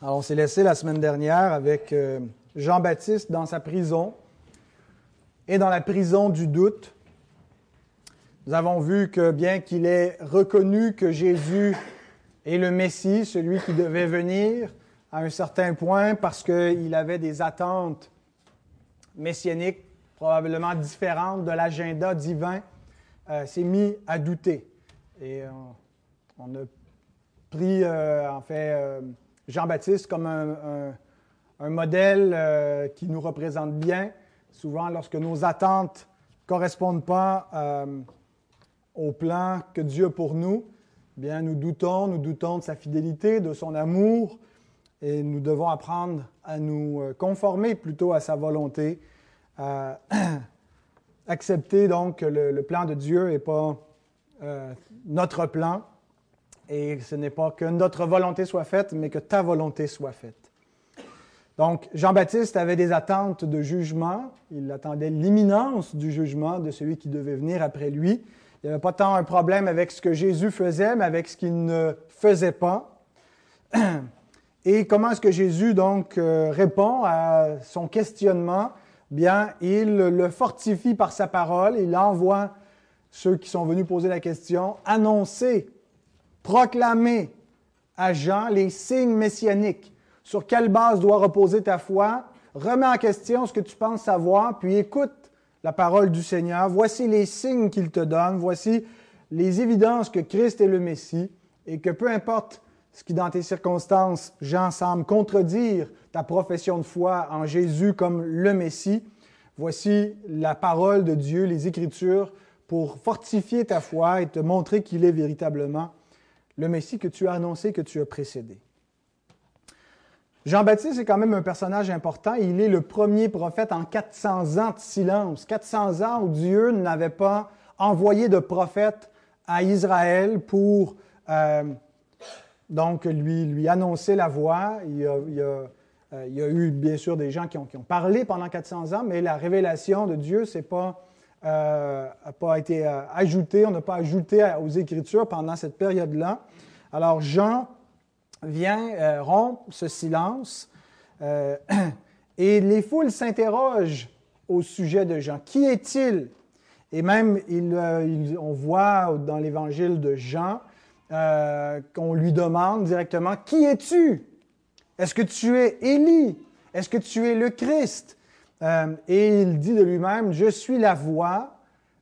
Alors, on s'est laissé la semaine dernière avec euh, Jean-Baptiste dans sa prison et dans la prison du doute. Nous avons vu que bien qu'il ait reconnu que Jésus est le Messie, celui qui devait venir à un certain point parce qu'il avait des attentes messianiques probablement différentes de l'agenda divin, euh, s'est mis à douter. Et euh, on a pris, en fait, Jean-Baptiste comme un, modèle euh, qui nous représente bien. Souvent, lorsque nos attentes ne correspondent pas euh, au plan que Dieu a pour nous, bien, nous doutons, nous doutons de sa fidélité, de son amour, et nous devons apprendre à nous euh, conformer plutôt à sa volonté, accepter donc que le, plan de Dieu n'est pas notre plan, et ce n'est pas que notre volonté soit faite, mais que ta volonté soit faite. Donc, Jean-Baptiste avait des attentes de jugement. Il attendait l'imminence du jugement de celui qui devait venir après lui. Il n'y avait pas tant un problème avec ce que Jésus faisait, mais avec ce qu'il ne faisait pas. Et comment est-ce que Jésus donc euh, répond à son questionnement? Bien, il le fortifie par sa parole. Il envoie ceux qui sont venus poser la question annoncer proclamer à Jean les signes messianiques. Sur quelle base doit reposer ta foi? Remets en question ce que tu penses savoir, puis écoute la parole du Seigneur. Voici les signes qu'il te donne. Voici les évidences que Christ est le Messie et que peu importe ce qui dans tes circonstances, Jean semble contredire ta profession de foi en Jésus comme le Messie, voici la parole de Dieu, les Écritures, pour fortifier ta foi et te montrer qu'il est véritablement le Messie que tu as annoncé, que tu as précédé. Jean-Baptiste est quand même un personnage important. Il est le premier prophète en 400 ans de silence. 400 ans où Dieu n'avait pas envoyé de prophète à Israël pour euh, donc lui, lui annoncer la voie. Il y, a, euh, il, y a, eu bien sûr des gens qui ont, qui ont, parlé pendant 400 ans, mais la révélation de Dieu, c'est pas n'a euh, pas été euh, ajouté, on n'a pas ajouté aux Écritures pendant cette période-là. Alors Jean vient euh, rompre ce silence et les foules s'interrogent au sujet de Jean. Qui est-il? Et même, on voit dans l'évangile de Jean qu'on lui demande directement, Qui es-tu? Est-ce que tu es Élie? Est-ce que tu es le Christ? Euh, et il dit de lui-même, je suis la voix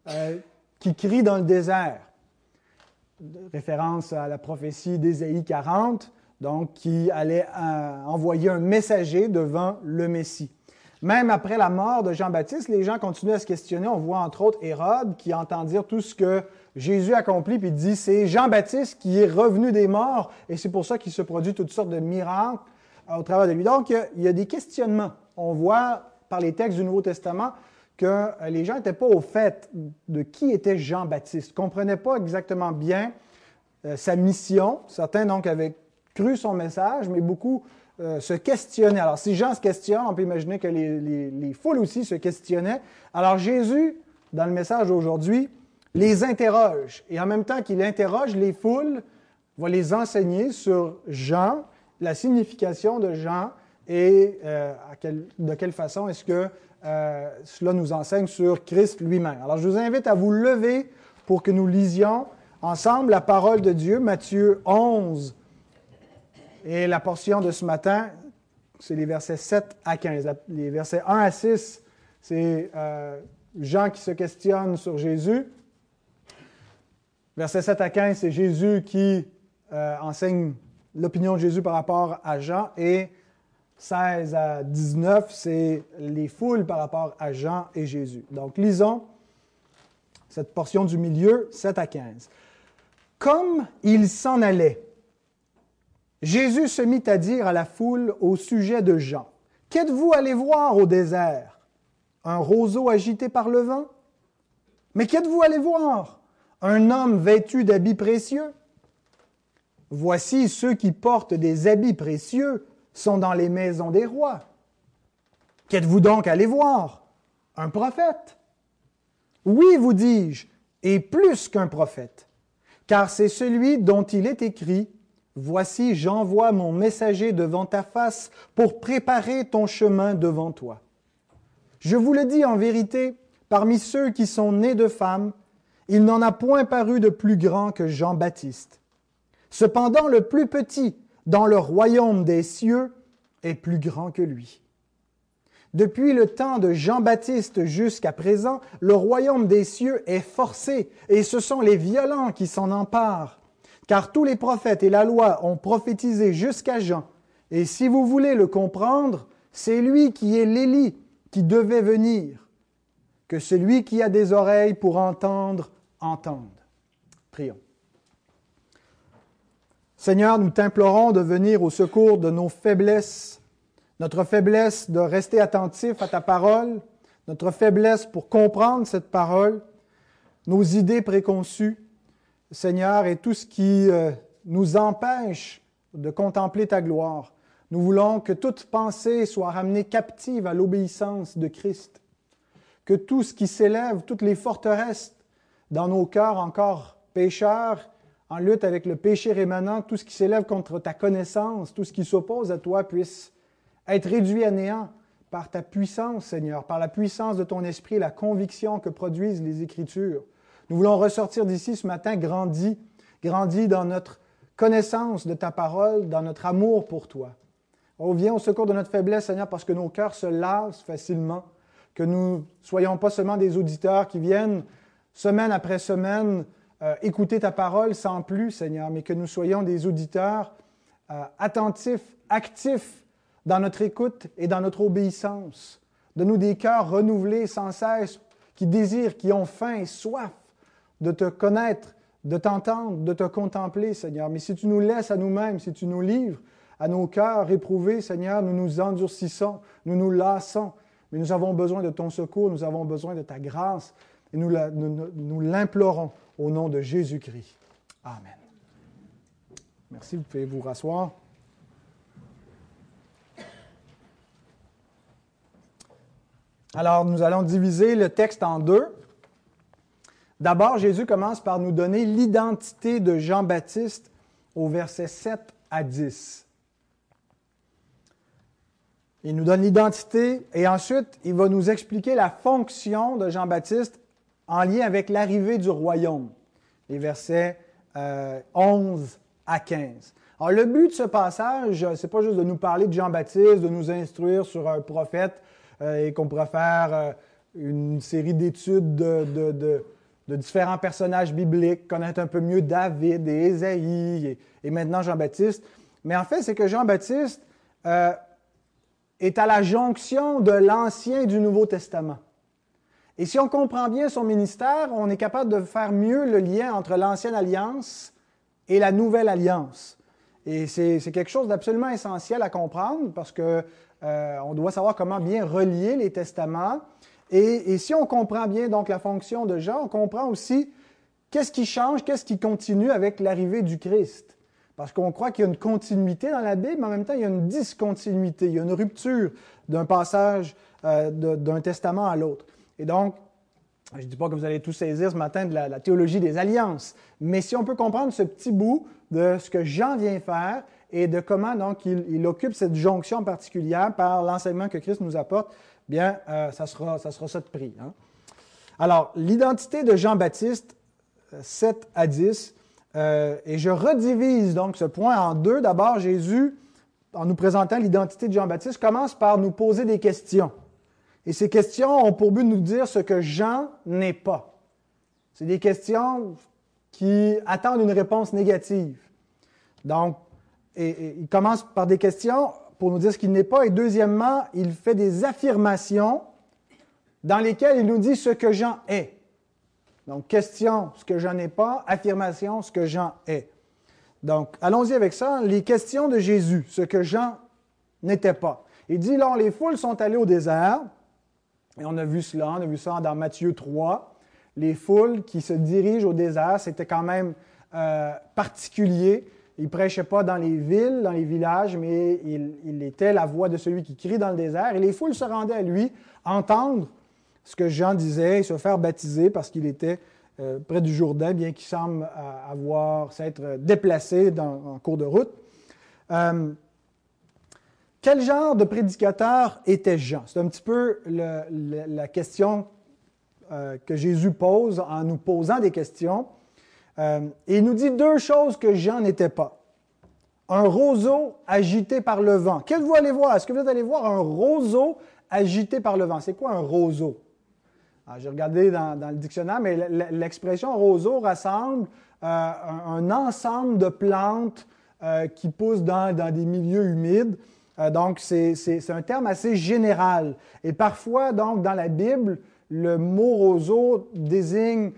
euh, qui crie dans le désert. Référence à la prophétie d'Ésaïe 40, donc qui allait euh, envoyer un messager devant le Messie. Même après la mort de Jean-Baptiste, les gens continuent à se questionner. On voit entre autres Hérode qui entend dire tout ce que Jésus accomplit, puis dit c'est Jean-Baptiste qui est revenu des morts, et c'est pour ça qu'il se produit toutes sortes de miracles au travers de lui. Donc, il y a des questionnements. On voit par les textes du Nouveau Testament que euh, les gens n'étaient pas au fait de qui était Jean-Baptiste, comprenaient pas exactement bien euh, sa mission. Certains donc avaient cru son message, mais beaucoup euh, se questionnaient. Alors si Jean se questionne, on peut imaginer que les, les foules aussi se questionnaient. Alors Jésus, dans le message d'aujourd'hui, les interroge. Et en même temps qu'il interroge les foules, va les enseigner sur Jean, la signification de Jean, et euh, de quelle façon est-ce que euh, cela nous enseigne sur Christ lui-même? Alors je vous invite à vous lever pour que nous lisions ensemble la parole de Dieu, Matthieu 11. Et la portion de ce matin, c'est les versets 7 à 15. Les versets 1 à 6, c'est euh, Jean qui se questionne sur Jésus. Versets 7 à 15, c'est Jésus qui enseigne l'opinion de Jésus par rapport à Jean. Et 16 à 19, c'est les foules par rapport à Jean et Jésus. Donc, lisons cette portion du milieu, 7 à 15. Comme il s'en allait, Jésus se mit à dire à la foule au sujet de Jean, Qu'êtes-vous allé voir au désert? Un roseau agité par le vent? Mais qu'êtes-vous allé voir? Un homme vêtu d'habits précieux? Voici ceux qui portent des habits précieux sont dans les maisons des rois. Qu'êtes-vous donc allé voir? Un prophète? Oui, vous dis-je, et plus qu'un prophète, car c'est celui dont il est écrit, Voici, j'envoie mon messager devant ta face pour préparer ton chemin devant toi. Je vous le dis en vérité, parmi ceux qui sont nés de femmes, il n'en a point paru de plus grand que Jean-Baptiste. Cependant, le plus petit dans le royaume des cieux est plus grand que lui. Depuis le temps de Jean-Baptiste jusqu'à présent, le royaume des cieux est forcé, et ce sont les violents qui s'en emparent. Car tous les prophètes et la loi ont prophétisé jusqu'à Jean. Et si vous voulez le comprendre, c'est lui qui est l'Élie qui devait venir. Que celui qui a des oreilles pour entendre, entende. Prions. Seigneur, nous t'implorons de venir au secours de nos faiblesses, notre faiblesse de rester attentif à ta parole, notre faiblesse pour comprendre cette parole, nos idées préconçues, Seigneur, et tout ce qui euh, nous empêche de contempler ta gloire. Nous voulons que toute pensée soit ramenée captive à l'obéissance de Christ, que tout ce qui s'élève, toutes les forteresses dans nos cœurs encore pécheurs, en lutte avec le péché rémanent, tout ce qui s'élève contre ta connaissance, tout ce qui s'oppose à toi puisse être réduit à néant par ta puissance, Seigneur, par la puissance de ton esprit, la conviction que produisent les Écritures. Nous voulons ressortir d'ici ce matin grandi, grandi dans notre connaissance de ta parole, dans notre amour pour toi. On vient au secours de notre faiblesse, Seigneur, parce que nos cœurs se lassent facilement, que nous soyons pas seulement des auditeurs qui viennent semaine après semaine euh, écouter ta parole sans plus, Seigneur, mais que nous soyons des auditeurs euh, attentifs, actifs dans notre écoute et dans notre obéissance. de nous des cœurs renouvelés sans cesse, qui désirent, qui ont faim et soif de te connaître, de t'entendre, de te contempler, Seigneur. Mais si tu nous laisses à nous-mêmes, si tu nous livres à nos cœurs éprouvés, Seigneur, nous nous endurcissons, nous nous lassons. Mais nous avons besoin de ton secours, nous avons besoin de ta grâce, et nous l'implorons au nom de Jésus-Christ. Amen. Merci, vous pouvez vous rasseoir. Alors, nous allons diviser le texte en deux. D'abord, Jésus commence par nous donner l'identité de Jean-Baptiste au verset 7 à 10. Il nous donne l'identité et ensuite, il va nous expliquer la fonction de Jean-Baptiste en lien avec l'arrivée du royaume, les versets 11 euh, à 15. Alors, le but de ce passage, c'est pas juste de nous parler de Jean-Baptiste, de nous instruire sur un prophète euh, et qu'on pourrait faire euh, une série d'études de, différents personnages bibliques, connaître un peu mieux David et Ésaïe et, maintenant Jean-Baptiste. Mais en fait, c'est que Jean-Baptiste est à la jonction de l'Ancien et du Nouveau Testament. Et si on comprend bien son ministère, on est capable de faire mieux le lien entre l'ancienne alliance et la nouvelle alliance. Et c'est quelque chose d'absolument essentiel à comprendre parce que euh, doit savoir comment bien relier les testaments. Et, et, si on comprend bien donc la fonction de Jean, on comprend aussi qu'est-ce qui change, qu'est-ce qui continue avec l'arrivée du Christ. Parce qu'on croit qu'il y a une continuité dans la Bible, mais en même temps, il y a une discontinuité, il y a une rupture d'un passage euh, d'un testament à l'autre. Et donc, je ne dis pas que vous allez tout saisir ce matin de la, théologie des alliances, mais si on peut comprendre ce petit bout de ce que Jean vient faire et de comment donc il, occupe cette jonction particulière par l'enseignement que Christ nous apporte, bien, euh, ça, sera, ça sera ça de prix. Hein. Alors, l'identité de Jean-Baptiste, 7 euh, à 10, euh, et je redivise donc ce point en deux. D'abord, Jésus, en nous présentant l'identité de Jean-Baptiste, commence par nous poser des questions. Et ces questions ont pour but de nous dire ce que Jean n'est pas. C'est des questions qui attendent une réponse négative. Donc, il commence par des questions pour nous dire ce qu'il n'est pas. Et deuxièmement, il fait des affirmations dans lesquelles il nous dit ce que Jean est. Donc, question, ce que Jean n'est pas, affirmation, ce que Jean est. Donc, allons-y avec ça. Les questions de Jésus, ce que Jean n'était pas. Il dit, là, les foules sont allées au désert, et on a vu cela, on a vu ça dans Matthieu 3. Les foules qui se dirigent au désert, c'était quand même euh, particulier. Il ne prêchait pas dans les villes, dans les villages, mais il, était la voix de celui qui crie dans le désert. Et les foules se rendaient à lui entendre ce que Jean disait et se faire baptiser parce qu'il était près du Jourdain, bien qu'il semble avoir s'être déplacé en cours de route. Quel genre de prédicateur était Jean? C'est un petit peu la question que Jésus pose en nous posant des questions. et il nous dit deux choses que Jean n'était pas un roseau agité par le vent. Qu'est-ce que vous allez voir? Est-ce que vous allez voir un roseau agité par le vent? C'est quoi un roseau? Ah, j'ai regardé dans, le dictionnaire, mais l'expression roseau rassemble euh, un, ensemble de plantes euh, qui poussent dans, des milieux humides. Euh, donc, c'est un terme assez général. Et parfois, donc, dans la Bible, le mot roseau désigne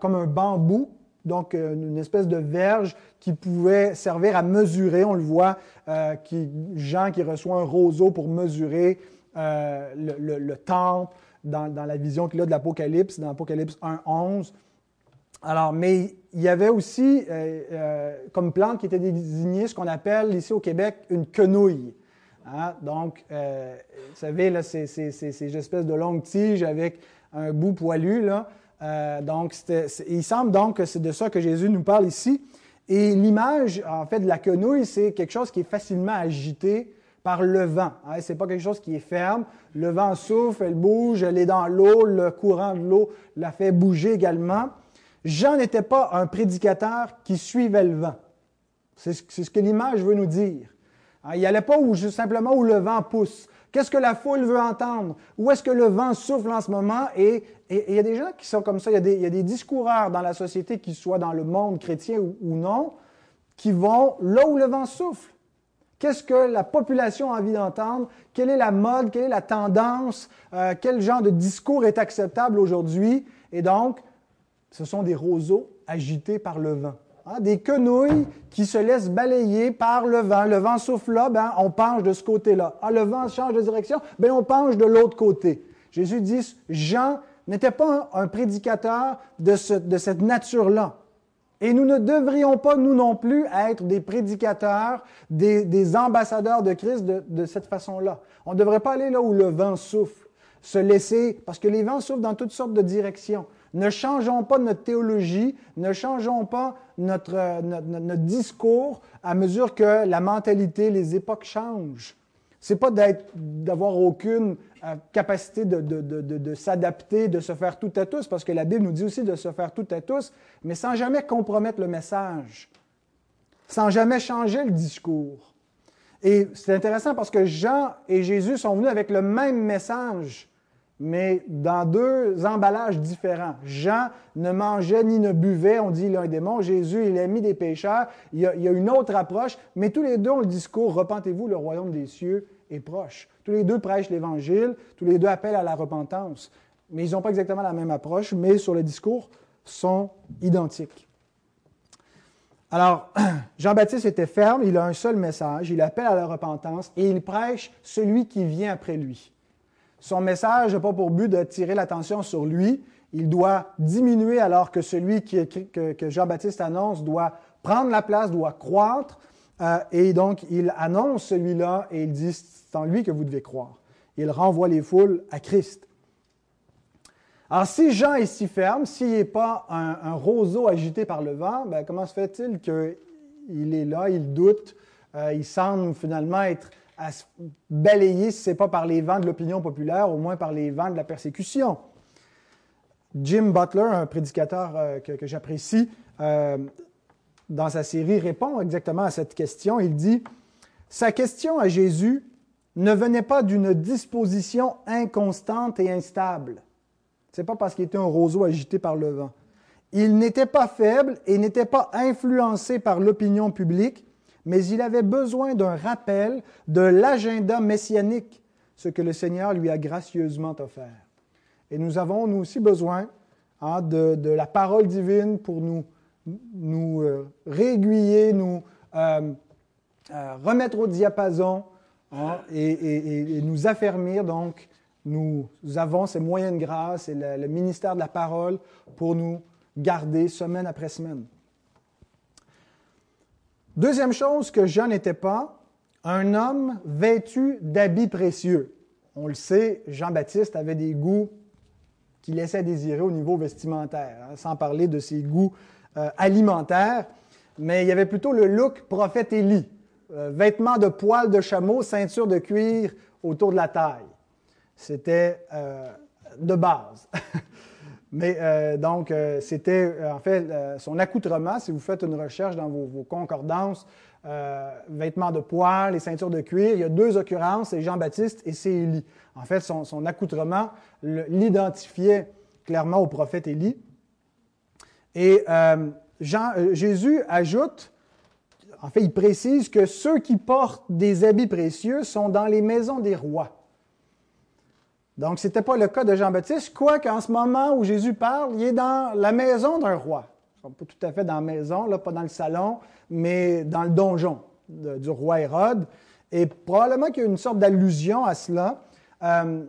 comme un bambou, donc une espèce de verge qui pouvait servir à mesurer. On le voit, euh, qui, Jean qui reçoit un roseau pour mesurer euh, le, temple dans, la vision qu'il a de l'Apocalypse, dans l'Apocalypse 1.11. Alors, mais il y avait aussi euh, comme plante qui était désignée ce qu'on appelle ici au Québec une quenouille. Hein. Donc, vous savez, là, c'est ces espèces de longues tiges avec un bout poilu. Là. donc, il semble donc que c'est de ça que Jésus nous parle ici. Et l'image, en fait, de la quenouille, c'est quelque chose qui est facilement agité par le vent. Hein. Ce n'est pas quelque chose qui est ferme. Le vent souffle, elle bouge, elle est dans l'eau, le courant de l'eau la fait bouger également. Jean n'était pas un prédicateur qui suivait le vent. C'est ce que l'image veut nous dire. Hein. Il n'y allait pas simplement où le vent pousse. Qu'est-ce que la foule veut entendre? Où est-ce que le vent souffle en ce moment? Et il y a des gens qui sont comme ça. Il y a des, il y a des discoureurs dans la société, qu'ils soient dans le monde chrétien ou, non, qui vont là où le vent souffle. Qu'est-ce que la population a envie d'entendre? Quelle est la mode? Quelle est la tendance? Euh, quel genre de discours est acceptable aujourd'hui? Et donc, ce sont des roseaux agités par le vent. Hein, des quenouilles qui se laissent balayer par le vent. Le vent souffle là, ben, on penche de ce côté-là. Ah, le vent change de direction, ben, on penche de l'autre côté. Jésus dit, Jean n'était pas un, prédicateur de, cette nature-là. Et nous ne devrions pas, nous non plus, être des prédicateurs, des, ambassadeurs de Christ de, de cette façon-là. On ne devrait pas aller là où le vent souffle, se laisser, parce que les vents soufflent dans toutes sortes de directions. Ne changeons pas notre théologie, ne changeons pas notre, notre, discours à mesure que la mentalité, les époques changent. C'est pas d'avoir aucune euh, capacité de, de s'adapter, de se faire tout à tous, parce que la Bible nous dit aussi de se faire tout à tous, mais sans jamais compromettre le message, sans jamais changer le discours. Et c'est intéressant parce que Jean et Jésus sont venus avec le même message, mais dans deux emballages différents. Jean ne mangeait ni ne buvait, on dit il a un démon. Jésus, il a mis des pécheurs. Il y, a, une autre approche, mais tous les deux ont le discours Repentez-vous, le royaume des cieux est proche. Tous les deux prêchent l'Évangile, tous les deux appellent à la repentance. Mais ils n'ont pas exactement la même approche, mais sur le discours, sont identiques. Alors, Jean-Baptiste était ferme, il a un seul message, il appelle à la repentance et il prêche celui qui vient après lui. Son message n'a pas pour but de tirer l'attention sur lui. Il doit diminuer alors que celui que, Jean-Baptiste annonce doit prendre la place, doit croître. Euh, et donc, il annonce celui-là et il dit, c'est en lui que vous devez croire. Il renvoie les foules à Christ. Alors, si Jean est si ferme, s'il n'est pas un, roseau agité par le vent, ben, comment se fait-il qu'il est là, il doute, euh, il semble finalement être à se balayer, si ce n'est pas par les vents de l'opinion populaire, au moins par les vents de la persécution. Jim Butler, un prédicateur euh, que, j'apprécie, euh, dans sa série répond exactement à cette question. Il dit, Sa question à Jésus ne venait pas d'une disposition inconstante et instable. Ce n'est pas parce qu'il était un roseau agité par le vent. Il n'était pas faible et n'était pas influencé par l'opinion publique, mais il avait besoin d'un rappel de l'agenda messianique, ce que le Seigneur lui a gracieusement offert. Et nous avons, nous aussi, besoin hein, de, la parole divine pour nous, nous euh, nous euh, euh, remettre au diapason hein, et, nous affermir. Donc, nous avons ces moyens de grâce et le ministère de la parole pour nous garder semaine après semaine. Deuxième chose que Jean n'était pas, un homme vêtu d'habits précieux. On le sait, Jean-Baptiste avait des goûts qui laissait à désirer au niveau vestimentaire, hein, sans parler de ses goûts euh, alimentaires. Mais il y avait plutôt le look prophète Élie. Euh, vêtements de poils de chameau, ceinture de cuir autour de la taille. C'était euh, de base. Mais donc, c'était en fait son accoutrement. Si vous faites une recherche dans vos, concordances, vêtements de poils et ceintures de cuir, il y a deux occurrences, c'est Jean-Baptiste et c'est Élie. En fait, son, accoutrement l'identifiait clairement au prophète Élie. Et euh, euh, Jésus ajoute, en fait, il précise que ceux qui portent des habits précieux sont dans les maisons des rois. Donc, ce n'était pas le cas de Jean-Baptiste, quoiqu'en ce moment où Jésus parle, il est dans la maison d'un roi. Pas tout à fait dans la maison, là, pas dans le salon, mais dans le donjon du roi Hérode. Et probablement qu'il y a une sorte d'allusion à cela. Euh,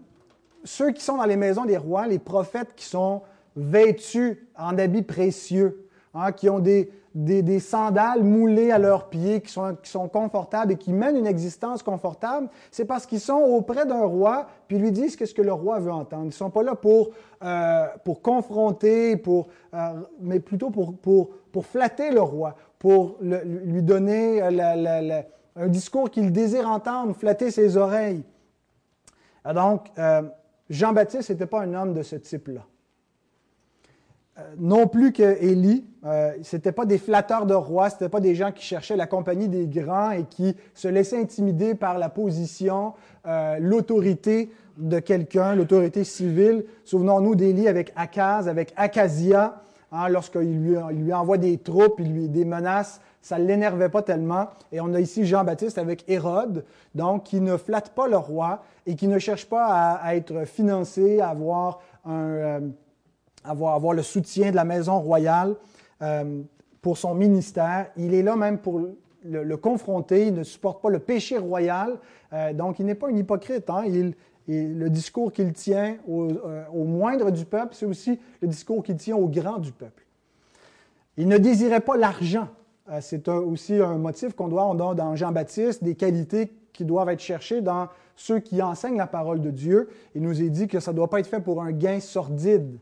ceux qui sont dans les maisons des rois, les prophètes qui sont vêtus en habits précieux, hein, qui ont des, des, sandales moulées à leurs pieds, qui sont, qui sont confortables et qui mènent une existence confortable, c'est parce qu'ils sont auprès d'un roi, puis lui disent qu'est-ce que le roi veut entendre. Ils ne sont pas là pour, euh, pour confronter, pour, euh, mais plutôt pour, pour, pour flatter le roi, pour lui donner un discours qu'il désire entendre, flatter ses oreilles. Donc, euh, Jean-Baptiste n'était pas un homme de ce type-là. Euh, non plus que Élie, euh, ce n'était pas des flatteurs de rois, ce n'était pas des gens qui cherchaient la compagnie des grands et qui se laissaient intimider par la position, euh, l'autorité de quelqu'un, l'autorité civile. Souvenons-nous d'Élie avec Akaz, avec Akazia, hein, lorsqu'il lui, envoie des troupes, il lui des menaces, ça ne l'énervait pas tellement. Et on a ici Jean-Baptiste avec Hérode, donc qui ne flatte pas le roi et qui ne cherche pas à, être financé, à avoir un avoir, le soutien de la maison royale euh, pour son ministère. Il est là même pour le, confronter. Il ne supporte pas le péché royal. Euh, donc, il n'est pas un hypocrite. Hein. Le discours qu'il tient euh, au, moindre du peuple, c'est aussi le discours qu'il tient au grand du peuple. Il ne désirait pas l'argent. c'est aussi un motif qu'on doit, dans Jean-Baptiste, des qualités qui doivent être cherchées dans ceux qui enseignent la parole de Dieu. Il nous est dit que ça ne doit pas être fait pour un gain sordide.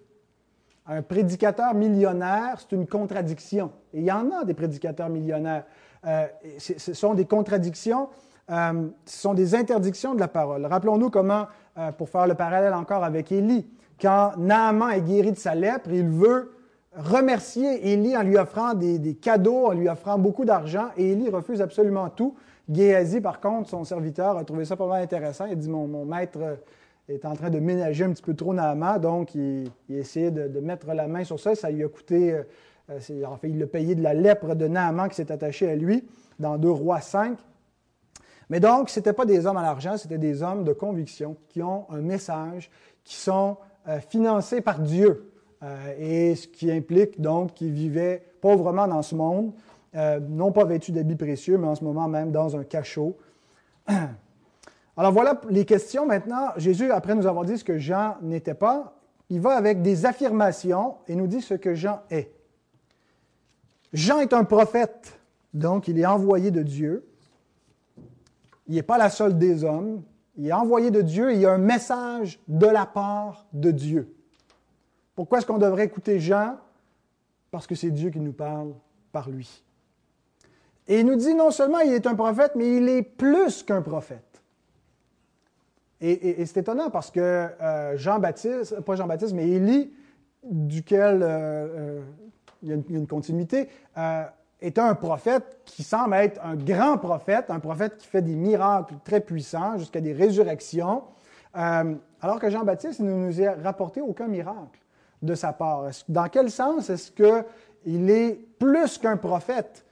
Un prédicateur millionnaire, c'est une contradiction. Il y en a des prédicateurs millionnaires. Euh, ce sont des contradictions, euh, ce sont des interdictions de la parole. Rappelons-nous comment, euh, pour faire le parallèle encore avec Élie, quand Naaman est guéri de sa lèpre, il veut remercier Élie en lui offrant des, cadeaux, en lui offrant beaucoup d'argent, et Élie refuse absolument tout. Géasi, par contre, son serviteur, a trouvé ça pas mal intéressant. Il dit, mon maître est en train de ménager un petit peu trop Naaman, donc il, il essayait de, mettre la main sur ça. Ça lui a coûté, euh, en fait, il a payé de la lèpre de Naaman qui s'est attachée à lui dans 2 Rois 5. Mais donc, ce n'étaient pas des hommes à l'argent, c'était des hommes de conviction qui ont un message, qui sont euh, financés par Dieu. Euh, et ce qui implique donc qu'ils vivaient pauvrement dans ce monde, non pas vêtus d'habits précieux, mais en ce moment même dans un cachot. Alors voilà les questions. Maintenant, Jésus, après nous avoir dit ce que Jean n'était pas, il va avec des affirmations et nous dit ce que Jean est. Jean est un prophète, donc il est envoyé de Dieu. Il n'est pas la seule des hommes. Il est envoyé de Dieu et il y a un message de la part de Dieu. Pourquoi est-ce qu'on devrait écouter Jean? Parce que c'est Dieu qui nous parle par lui. Et il nous dit non seulement il est un prophète, mais il est plus qu'un prophète. Et, c'est étonnant parce que euh, Jean-Baptiste, pas Jean-Baptiste, mais Élie, duquel euh, euh, il, y a une, continuité, est un prophète qui semble être un grand prophète, un prophète qui fait des miracles très puissants jusqu'à des résurrections, alors que Jean-Baptiste ne nous a rapporté aucun miracle de sa part. Dans quel sens est-ce qu'il est plus qu'un prophète?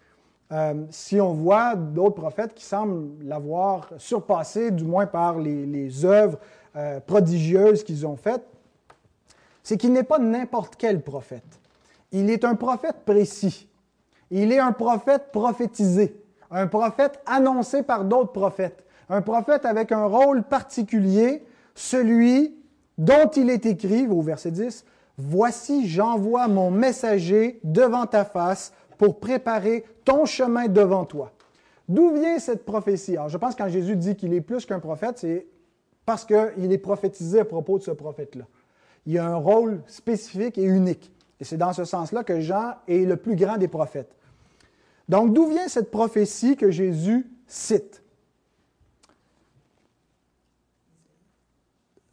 Euh, si on voit d'autres prophètes qui semblent l'avoir surpassé, du moins par les, œuvres euh, prodigieuses qu'ils ont faites, c'est qu'il n'est pas n'importe quel prophète. Il est un prophète précis. Il est un prophète prophétisé, un prophète annoncé par d'autres prophètes, un prophète avec un rôle particulier, celui dont il est écrit, au verset 10, Voici, j'envoie mon messager devant ta face pour préparer ton chemin devant toi. D'où vient cette prophétie? Alors, je pense que quand Jésus dit qu'il est plus qu'un prophète, c'est parce qu'il est prophétisé à propos de ce prophète-là. il a un rôle spécifique et unique. Et c'est dans ce sens-là que Jean est le plus grand des prophètes. Donc, d'où vient cette prophétie que Jésus cite?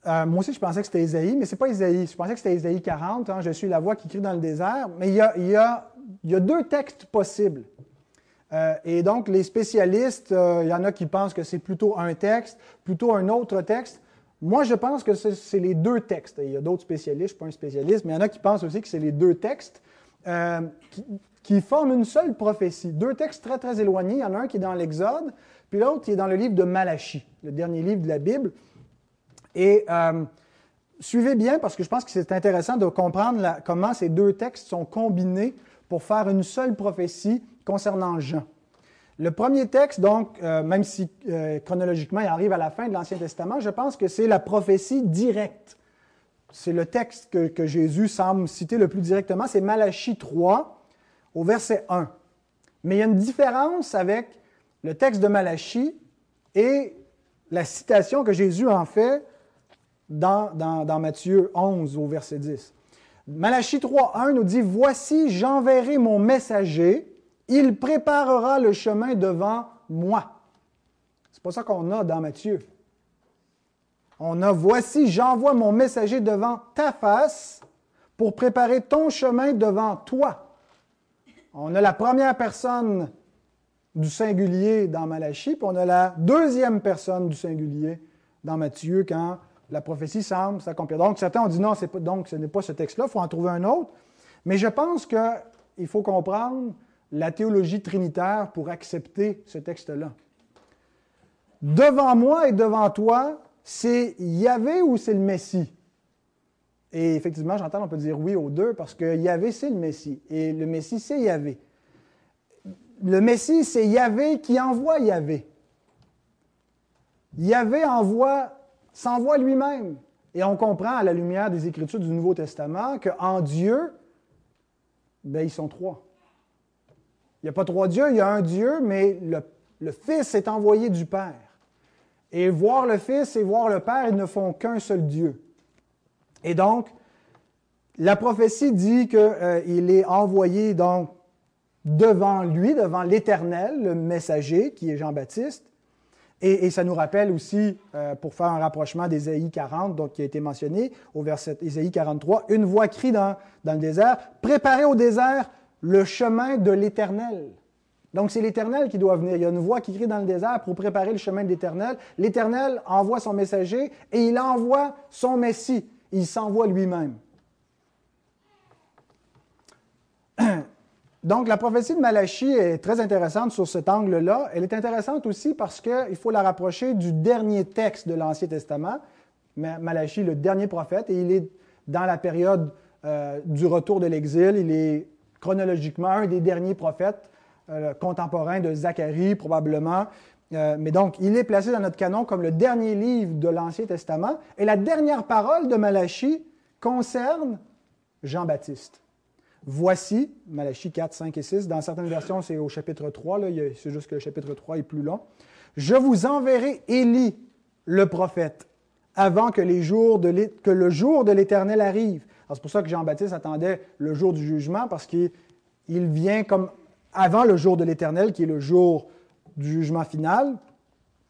Euh, moi aussi, je pensais que c'était Isaïe, mais ce n'est pas Isaïe. Je pensais que c'était Isaïe 40, hein, Je suis la voix qui crie dans le désert. Mais il y a, il y a, il y a deux textes possibles. Euh, et donc, les spécialistes, euh, il y en a qui pensent que c'est plutôt un texte, plutôt un autre texte. Moi, je pense que c'est les deux textes. Il y a d'autres spécialistes, je ne suis pas un spécialiste, mais il y en a qui pensent aussi que c'est les deux textes qui, qui, forment une seule prophétie. Deux textes très, très éloignés. Il y en a un qui est dans l'Exode, puis l'autre qui est dans le livre de Malachie, le dernier livre de la Bible. Et euh, suivez bien parce que je pense que c'est intéressant de comprendre comment ces deux textes sont combinés pour faire une seule prophétie concernant Jean. Le premier texte, donc, euh, même si euh, chronologiquement il arrive à la fin de l'Ancien Testament, je pense que c'est la prophétie directe. C'est le texte que, Jésus semble citer le plus directement, c'est Malachie 3 au verset 1. Mais il y a une différence avec le texte de Malachie et la citation que Jésus en fait dans, Matthieu 11 au verset 10. Malachie 3, 1 nous dit, Voici, j'enverrai mon messager, il préparera le chemin devant moi. C'est pas ça qu'on a dans Matthieu. On a, Voici, j'envoie mon messager devant ta face pour préparer ton chemin devant toi. On a la première personne du singulier dans Malachie, puis on a la deuxième personne du singulier dans Matthieu quand la prophétie semble s'accomplir. Donc, certains ont dit non, donc ce n'est pas ce texte-là, il faut en trouver un autre. Mais je pense qu'il faut comprendre la théologie trinitaire pour accepter ce texte-là. Devant moi et devant toi, c'est Yahvé ou c'est le Messie? Et effectivement, j'entends, on peut dire oui aux deux parce que Yahvé, c'est le Messie. Et le Messie, c'est Yahvé. Le Messie, c'est Yahvé qui envoie Yahvé. Yahvé envoie s'envoie lui-même. Et on comprend à la lumière des Écritures du Nouveau Testament qu'en Dieu, ben, ils sont trois. Il n'y a pas trois dieux, il y a un Dieu, mais le, le Fils est envoyé du Père. Et voir le Fils et voir le Père, ils ne font qu'un seul Dieu. Et donc, la prophétie dit qu'il euh, est envoyé donc devant lui, devant l'Éternel, le messager qui est Jean-Baptiste, et, ça nous rappelle aussi, euh, pour faire un rapprochement d'Ésaïe 40, donc, qui a été mentionné au verset Ésaïe 43, une voix crie dans, dans le désert, préparez au désert le chemin de l'Éternel. Donc c'est l'Éternel qui doit venir. Il y a une voix qui crie dans le désert pour préparer le chemin de l'Éternel. L'Éternel envoie son messager et il envoie son Messie. Il s'envoie lui-même. Donc, la prophétie de Malachie est très intéressante sur cet angle-là. Elle est intéressante aussi parce qu'il faut la rapprocher du dernier texte de l'Ancien Testament. Malachie, le dernier prophète, et il est dans la période euh, du retour de l'exil. Il est chronologiquement un des derniers prophètes euh, contemporains de Zacharie, probablement. Euh, mais donc, il est placé dans notre canon comme le dernier livre de l'Ancien Testament. Et la dernière parole de Malachie concerne Jean-Baptiste. Voici, Malachie 4, 5 et 6, dans certaines versions, c'est au chapitre 3, c'est juste que le chapitre 3 est plus long. Je vous enverrai Élie, le prophète, avant que, les jours de que le jour de l'Éternel arrive. C'est pour ça que Jean-Baptiste attendait le jour du jugement, parce qu'il vient comme avant le jour de l'Éternel, qui est le jour du jugement final.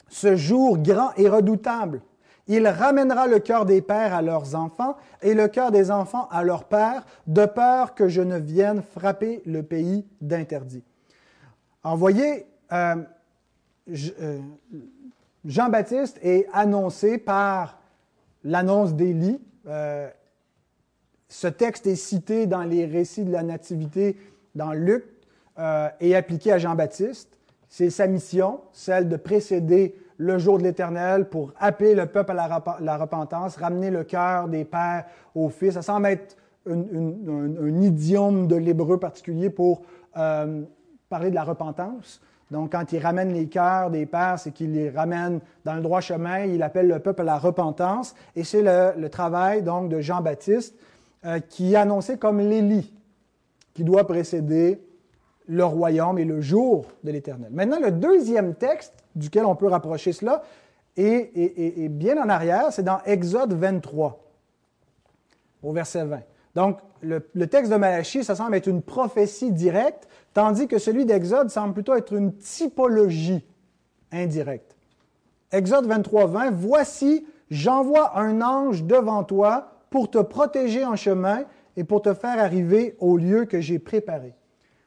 Ce jour grand et redoutable il ramènera le cœur des pères à leurs enfants et le cœur des enfants à leurs pères, de peur que je ne vienne frapper le pays d'interdit. Voyez, euh, euh, Jean-Baptiste est annoncé par l'annonce d'Élie. Euh, ce texte est cité dans les récits de la Nativité dans Luc et appliqué à Jean-Baptiste. C'est sa mission, celle de précéder le jour de l'Éternel pour appeler le peuple à la, repentance, ramener le cœur des pères aux fils. Ça semble être un, idiome de l'hébreu particulier pour euh, parler de la repentance. Donc, quand il ramène les cœurs des pères, c'est qu'il les ramène dans le droit chemin, il appelle le peuple à la repentance. Et c'est le, travail donc de Jean-Baptiste euh, qui est annoncé comme l'Élie, qui doit précéder le royaume et le jour de l'Éternel. Maintenant, le deuxième texte duquel on peut rapprocher cela est, bien en arrière, c'est dans Exode 23. au verset 20. Donc, le, texte de Malachie, ça semble être une prophétie directe, tandis que celui d'Exode semble plutôt être une typologie indirecte. Exode 23, 20, Voici, j'envoie un ange devant toi pour te protéger en chemin et pour te faire arriver au lieu que j'ai préparé.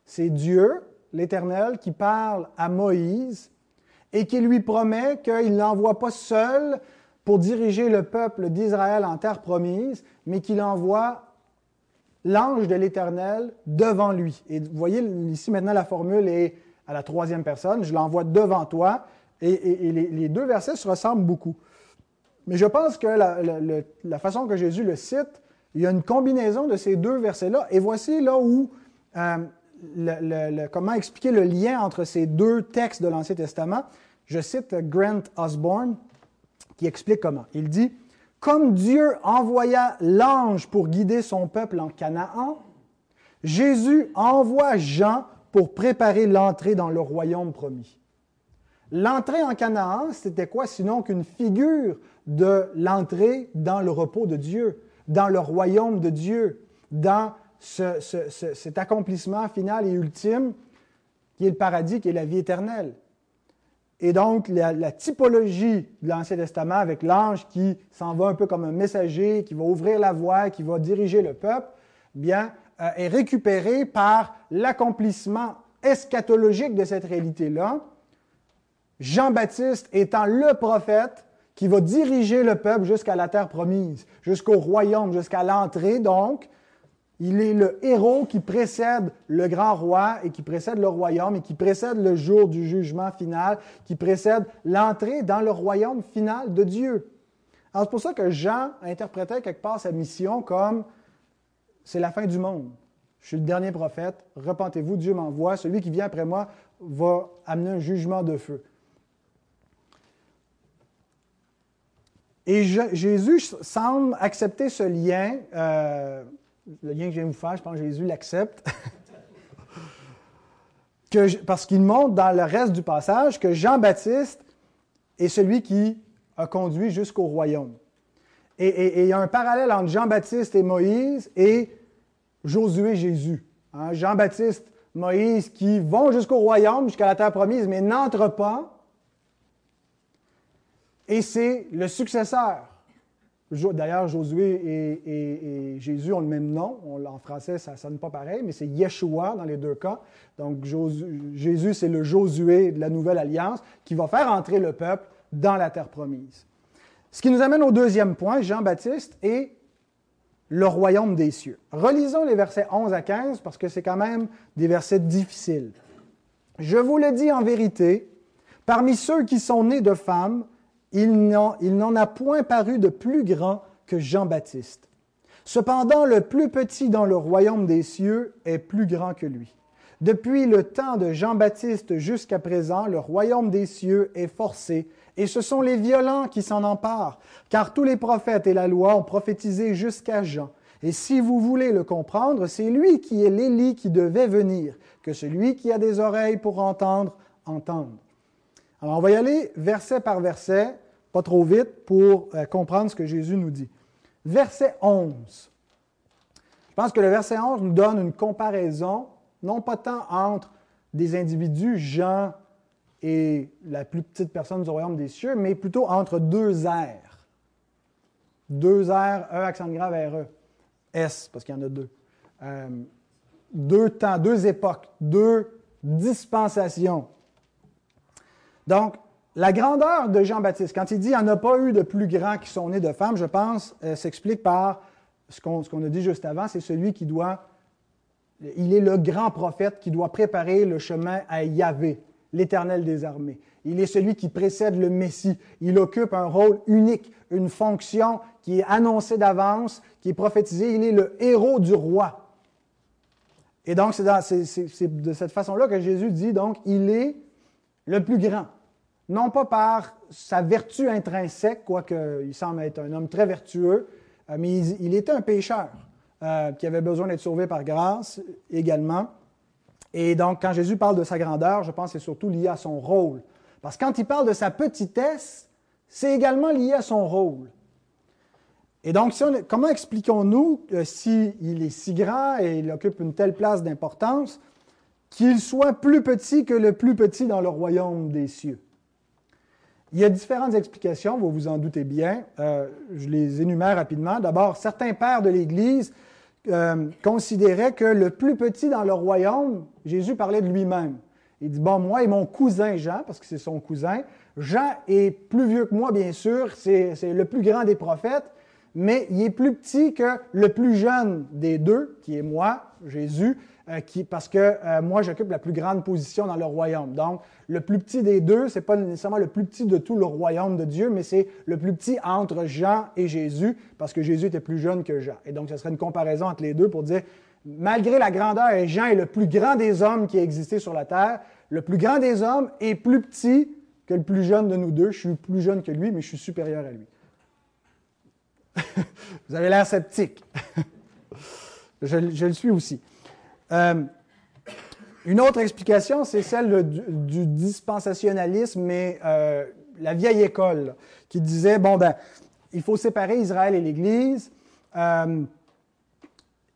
C'est Dieu, l'Éternel, qui parle à Moïse et qui lui promet qu'il ne l'envoie pas seul pour diriger le peuple d'Israël en terre promise, mais qu'il envoie l'ange de l'Éternel devant lui. Et vous voyez ici maintenant la formule est à la troisième personne, je l'envoie devant toi, et, les, deux versets se ressemblent beaucoup. Mais je pense que la, façon que Jésus le cite, il y a une combinaison de ces deux versets-là, et voici là où, euh, comment expliquer le lien entre ces deux textes de l'Ancien Testament? Je cite Grant Osborne, qui explique comment. Il dit, Comme Dieu envoya l'ange pour guider son peuple en Canaan, Jésus envoie Jean pour préparer l'entrée dans le royaume promis. L'entrée en Canaan, c'était quoi sinon qu'une figure de l'entrée dans le repos de Dieu, dans le royaume de Dieu, dans cet accomplissement final et ultime qui est le paradis, qui est la vie éternelle. Et donc, la, typologie de l'Ancien Testament avec l'ange qui s'en va un peu comme un messager, qui va ouvrir la voie, qui va diriger le peuple, bien, euh, est récupérée par l'accomplissement eschatologique de cette réalité-là. Jean-Baptiste étant le prophète qui va diriger le peuple jusqu'à la terre promise, jusqu'au royaume, jusqu'à l'entrée, donc, il est le héros qui précède le grand roi et qui précède le royaume et qui précède le jour du jugement final, qui précède l'entrée dans le royaume final de Dieu. Alors c'est pour ça que Jean interprétait quelque part sa mission comme c'est la fin du monde. Je suis le dernier prophète, repentez-vous, Dieu m'envoie, celui qui vient après moi va amener un jugement de feu. Et Jésus semble accepter ce lien. Euh, le lien que je viens de vous faire, je pense que Jésus l'accepte. parce qu'il montre dans le reste du passage que Jean-Baptiste est celui qui a conduit jusqu'au royaume. Et, il y a un parallèle entre Jean-Baptiste et Moïse et Josué et Jésus. Hein, Jean-Baptiste, Moïse qui vont jusqu'au royaume, jusqu'à la terre promise, mais n'entrent pas. Et c'est le successeur D'ailleurs, Josué et, Jésus ont le même nom. en français, ça ne sonne pas pareil, mais c'est Yeshua dans les deux cas. Donc, Jésus, c'est le Josué de la Nouvelle Alliance qui va faire entrer le peuple dans la terre promise. Ce qui nous amène au deuxième point, Jean-Baptiste et le royaume des cieux. Relisons les versets 11 à 15 parce que c'est quand même des versets difficiles. Je vous le dis en vérité, parmi ceux qui sont nés de femmes, il n'en a point paru de plus grand que Jean-Baptiste. Cependant, le plus petit dans le royaume des cieux est plus grand que lui. Depuis le temps de Jean-Baptiste jusqu'à présent, le royaume des cieux est forcé, et ce sont les violents qui s'en emparent, car tous les prophètes et la loi ont prophétisé jusqu'à Jean. Et si vous voulez le comprendre, c'est lui qui est l'Élie qui devait venir, que celui qui a des oreilles pour entendre, entende. Alors, on va y aller verset par verset, pas trop vite, pour euh, comprendre ce que Jésus nous dit. Verset 11. Je pense que le verset 11 nous donne une comparaison, non pas tant entre des individus, Jean et la plus petite personne du royaume des cieux, mais plutôt entre deux airs. Deux airs, E, accent grave, R, E. S, parce qu'il y en a deux. Euh, deux temps, deux époques, deux dispensations. Donc, la grandeur de Jean-Baptiste, quand il dit qu'il n'y en a pas eu de plus grands qui sont nés de femmes, je pense, euh, s'explique par ce qu'on a dit juste avant, c'est celui qui doit, il est le grand prophète qui doit préparer le chemin à Yahvé, l'éternel des armées. Il est celui qui précède le Messie. Il occupe un rôle unique, une fonction qui est annoncée d'avance, qui est prophétisée. Il est le héros du roi. Et donc, c'est de cette façon-là que Jésus dit, donc, il est le plus grand non pas par sa vertu intrinsèque, quoique il semble être un homme très vertueux, euh, mais il, était un pécheur euh, qui avait besoin d'être sauvé par grâce également. Et donc, quand Jésus parle de sa grandeur, je pense que c'est surtout lié à son rôle. Parce que quand il parle de sa petitesse, c'est également lié à son rôle. Et donc, comment expliquons-nous euh, s'il est si grand et il occupe une telle place d'importance, qu'il soit plus petit que le plus petit dans le royaume des cieux? Il y a différentes explications, vous vous en doutez bien. Euh, je les énumère rapidement. D'abord, certains pères de l'Église euh, considéraient que le plus petit dans le royaume, Jésus parlait de lui-même. Il dit, bon, moi et mon cousin Jean, parce que c'est son cousin, Jean est plus vieux que moi, bien sûr, c'est le plus grand des prophètes, mais il est plus petit que le plus jeune des deux, qui est moi, Jésus, euh, parce que euh, moi, j'occupe la plus grande position dans le royaume. Donc, le plus petit des deux, ce n'est pas nécessairement le plus petit de tout le royaume de Dieu, mais c'est le plus petit entre Jean et Jésus, parce que Jésus était plus jeune que Jean. Et donc, ce serait une comparaison entre les deux pour dire, malgré la grandeur, et Jean est le plus grand des hommes qui a existé sur la terre, le plus grand des hommes est plus petit que le plus jeune de nous deux. Je suis plus jeune que lui, mais je suis supérieur à lui. Vous avez l'air sceptique. je, le suis aussi. Euh, une autre explication, c'est celle du, dispensationalisme, mais euh, la vieille école, qui disait, bon, ben, il faut séparer Israël et l'Église. Euh,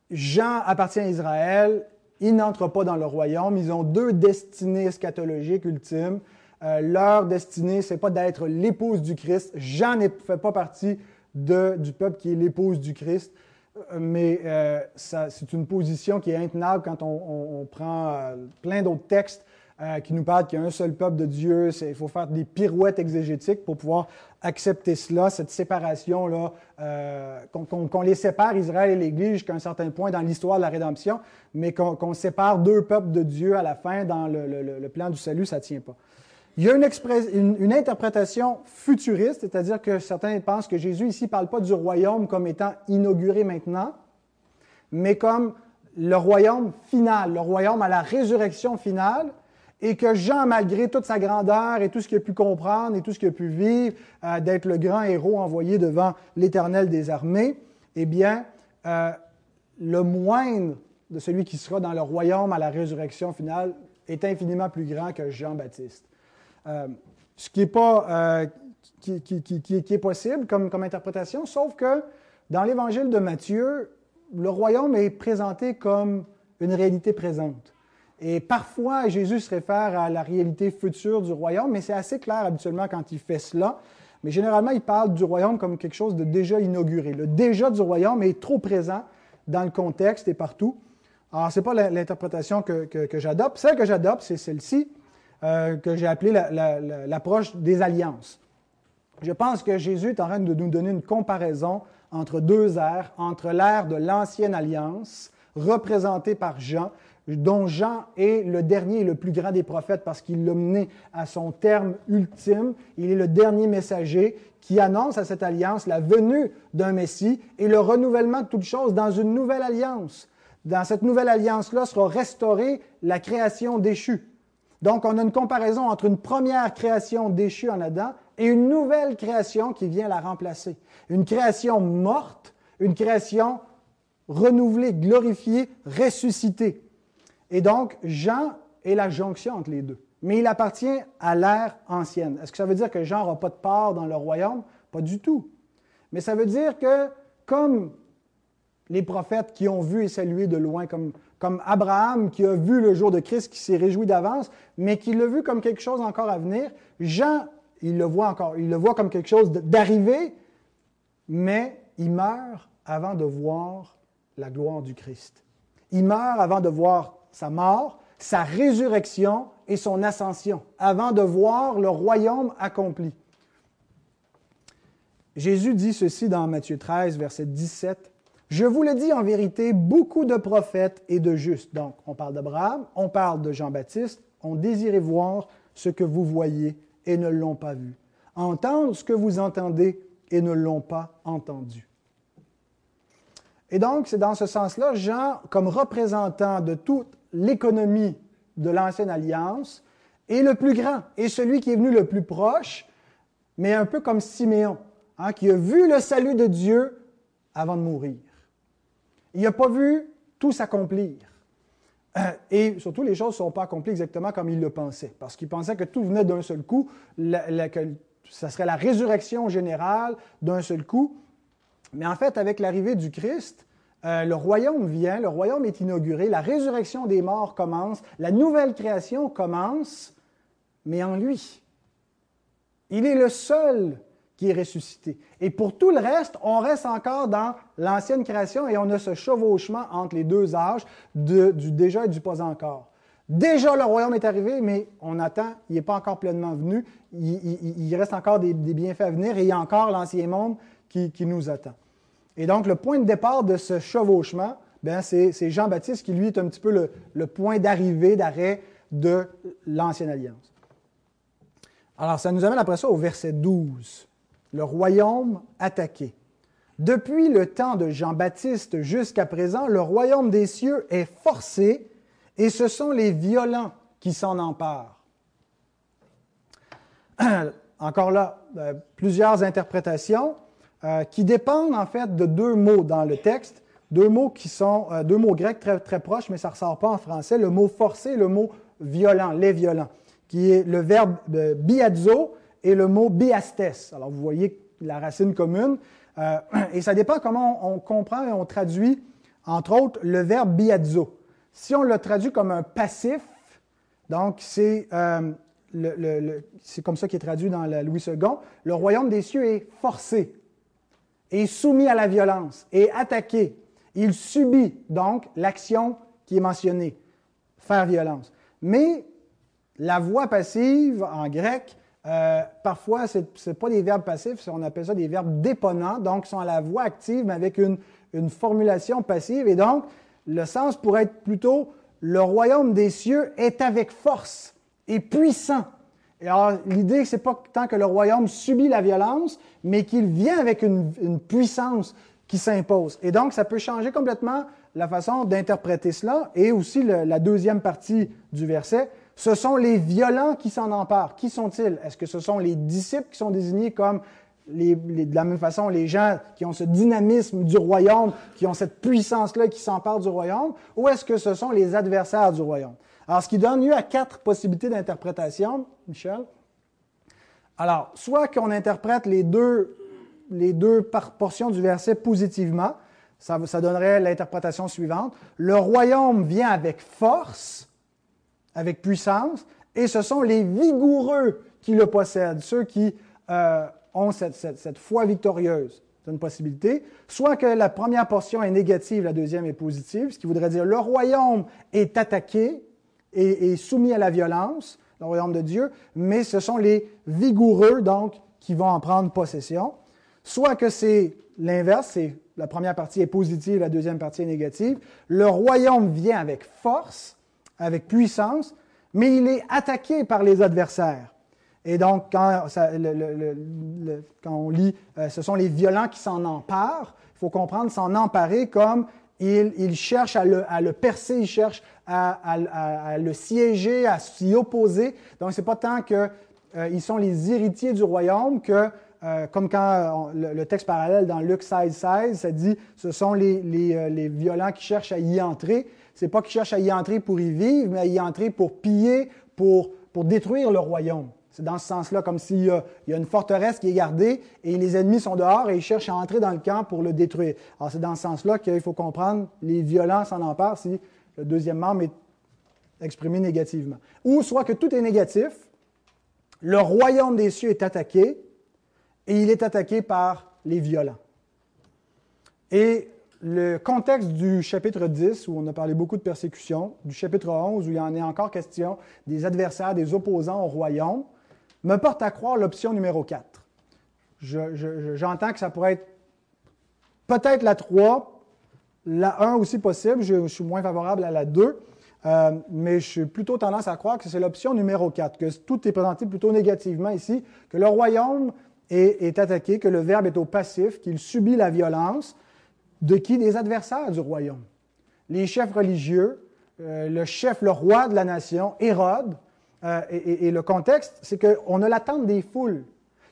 Jean appartient à Israël, il n'entre pas dans le royaume, ils ont deux destinées eschatologiques ultimes. leur destinée, c'est pas d'être l'épouse du Christ. Jean ne fait pas partie du peuple qui est l'épouse du Christ. Euh, mais euh, c'est une position qui est intenable quand on, prend euh, plein d'autres textes qui nous parlent qu'il y a un seul peuple de Dieu. Il faut faire des pirouettes exégétiques pour pouvoir accepter cela, cette séparation-là, qu'on les sépare, Israël et l'Église, jusqu'à un certain point dans l'histoire de la rédemption, mais qu'on sépare deux peuples de Dieu à la fin dans le, le plan du salut, ça ne tient pas. Il y a une, interprétation futuriste, c'est-à-dire que certains pensent que Jésus ici ne parle pas du royaume comme étant inauguré maintenant, mais comme le royaume final, le royaume à la résurrection finale, et que Jean, malgré toute sa grandeur et tout ce qu'il a pu comprendre et tout ce qu'il a pu vivre, euh, d'être le grand héros envoyé devant l'Éternel des armées, eh bien, euh, le moindre de celui qui sera dans le royaume à la résurrection finale est infiniment plus grand que Jean-Baptiste. Euh, ce qui est, euh, possible comme, interprétation, sauf que dans l'évangile de Matthieu, le royaume est présenté comme une réalité présente. Et parfois, Jésus se réfère à la réalité future du royaume, mais c'est assez clair habituellement quand il fait cela. Mais généralement, il parle du royaume comme quelque chose de déjà inauguré. Le déjà du royaume est trop présent dans le contexte et partout. Alors, ce n'est pas l'interprétation que, que j'adopte. Celle que j'adopte, c'est celle-ci. Euh, que j'ai appelé l'approche des alliances. Je pense que Jésus est en train de nous donner une comparaison entre deux ères, entre l'ère de l'ancienne alliance, représentée par Jean, dont Jean est le dernier et le plus grand des prophètes parce qu'il l'a mené à son terme ultime. Il est le dernier messager qui annonce à cette alliance la venue d'un Messie et le renouvellement de toutes choses dans une nouvelle alliance. Dans cette nouvelle alliance-là sera restaurée la création déchue. Donc, on a une comparaison entre une première création déchue en Adam et une nouvelle création qui vient la remplacer. Une création morte, une création renouvelée, glorifiée, ressuscitée. Et donc, Jean est la jonction entre les deux. Mais il appartient à l'ère ancienne. Est-ce que ça veut dire que Jean n'aura pas de part dans le royaume? Pas du tout. Mais ça veut dire que, comme les prophètes qui ont vu et salué de loin, comme comme Abraham qui a vu le jour de Christ, qui s'est réjoui d'avance, mais qui l'a vu comme quelque chose encore à venir. Jean, il le voit encore, il le voit comme quelque chose d'arrivé, mais il meurt avant de voir la gloire du Christ. Il meurt avant de voir sa mort, sa résurrection et son ascension, avant de voir le royaume accompli. Jésus dit ceci dans Matthieu 13, verset 17. Je vous le dis en vérité, beaucoup de prophètes et de justes. Donc, on parle d'Abraham, on parle de Jean-Baptiste, ont désiré voir ce que vous voyez et ne l'ont pas vu, entendre ce que vous entendez et ne l'ont pas entendu. Et donc, c'est dans ce sens-là, Jean, comme représentant de toute l'économie de l'Ancienne Alliance, est le plus grand, et celui qui est venu le plus proche, mais un peu comme Siméon, hein, qui a vu le salut de Dieu avant de mourir. Il n'a pas vu tout s'accomplir. Euh, et surtout, les choses ne sont pas accomplies exactement comme il le pensait, parce qu'il pensait que tout venait d'un seul coup, que ça serait la résurrection générale d'un seul coup. Mais en fait, avec l'arrivée du Christ, euh, le royaume vient, le royaume est inauguré, la résurrection des morts commence, la nouvelle création commence, mais en lui. Il est le seul qui est ressuscité. Et pour tout le reste, on reste encore dans l'ancienne création et on a ce chevauchement entre les deux âges du déjà et du pas encore. Déjà, le royaume est arrivé, mais on attend, il n'est pas encore pleinement venu. Il, reste encore des, bienfaits à venir et il y a encore l'ancien monde qui, nous attend. Et donc, le point de départ de ce chevauchement, ben, c'est Jean-Baptiste qui, lui, est un petit peu le point d'arrivée, d'arrêt de l'ancienne alliance. Alors, ça nous amène après ça au verset 12 le royaume attaqué. Depuis le temps de Jean-Baptiste jusqu'à présent, le royaume des cieux est forcé et ce sont les violents qui s'en emparent. Encore là, euh, plusieurs interprétations euh, qui dépendent en fait de deux mots dans le texte, deux mots qui sont euh, deux mots grecs très, très proches, mais ça ne ressort pas en français, le mot forcé et le mot violent, les violents, qui est le verbe biazo et le mot biastes. Alors, vous voyez la racine commune. Euh, et ça dépend comment on, comprend et on traduit, entre autres, le verbe biazo. Si on le traduit comme un passif, donc c'est euh, comme ça qui est traduit dans Louis II, le royaume des cieux est forcé, est soumis à la violence, est attaqué. Il subit donc l'action qui est mentionnée, faire violence. Mais la voix passive en grec euh, parfois, ce n'est pas des verbes passifs, on appelle ça des verbes déponents, donc sont à la voix active, mais avec une, formulation passive. Et donc, le sens pourrait être plutôt le royaume des cieux est avec force et puissant. Et alors, l'idée, c'est pas tant que le royaume subit la violence, mais qu'il vient avec une, puissance qui s'impose. Et donc, ça peut changer complètement la façon d'interpréter cela. Et aussi, la deuxième partie du verset, ce sont les violents qui s'en emparent. Qui sont-ils? Est-ce que ce sont les disciples qui sont désignés comme de la même façon les gens qui ont ce dynamisme du royaume, qui ont cette puissance-là, qui s'emparent du royaume, ou est-ce que ce sont les adversaires du royaume? Alors, ce qui donne lieu à quatre possibilités d'interprétation, Michel. Alors, soit qu'on interprète les deux, les deux portions du verset positivement, ça donnerait l'interprétation suivante. Le royaume vient avec force, avec puissance, et ce sont les vigoureux qui le possèdent, ceux qui euh, ont cette, cette, foi victorieuse. C'est une possibilité. Soit que la première portion est négative, la deuxième est positive, ce qui voudrait dire le royaume est attaqué et, soumis à la violence, le royaume de Dieu, mais ce sont les vigoureux, donc, qui vont en prendre possession. Soit que c'est l'inverse, c'est la première partie est positive, la deuxième partie est négative. Le royaume vient avec force, avec puissance, mais il est attaqué par les adversaires. Et donc, quand, on lit euh, ce sont les violents qui s'en emparent, il faut comprendre s'en emparer comme ils, cherchent à le, percer, ils cherchent à, le siéger, à s'y opposer. Donc, ce n'est pas tant qu'ils euh, sont les héritiers du royaume que, euh, comme quand le, texte parallèle dans Luc 16, 16, ça dit ce sont les, les violents qui cherchent à y entrer c'est pas qu'ils cherchent à y entrer pour y vivre, mais à y entrer pour piller, pour, pour détruire le royaume. C'est dans ce sens-là, comme s'il y, a une forteresse qui est gardée et les ennemis sont dehors et ils cherchent à entrer dans le camp pour le détruire. Alors c'est dans ce sens-là qu'il faut comprendre les violences en empare si le deuxième membre est exprimé négativement. Ou soit que tout est négatif, le royaume des cieux est attaqué et il est attaqué par les violents. Et le contexte du chapitre 10, où on a parlé beaucoup de persécution, du chapitre 11, où il y en est encore question des adversaires, des opposants au royaume, me porte à croire l'option numéro 4. J'entends que ça pourrait être peut-être la 3, la 1 aussi possible, je, suis moins favorable à la 2, euh, mais je suis plutôt tendance à croire que c'est l'option numéro 4, que tout est présenté plutôt négativement ici, que le royaume est attaqué, que le verbe est au passif, qu'il subit la violence, de qui? Des adversaires du royaume. Les chefs religieux, euh, le chef, le roi de la nation, Hérode, euh, et, le contexte, c'est qu'on a l'attente des foules.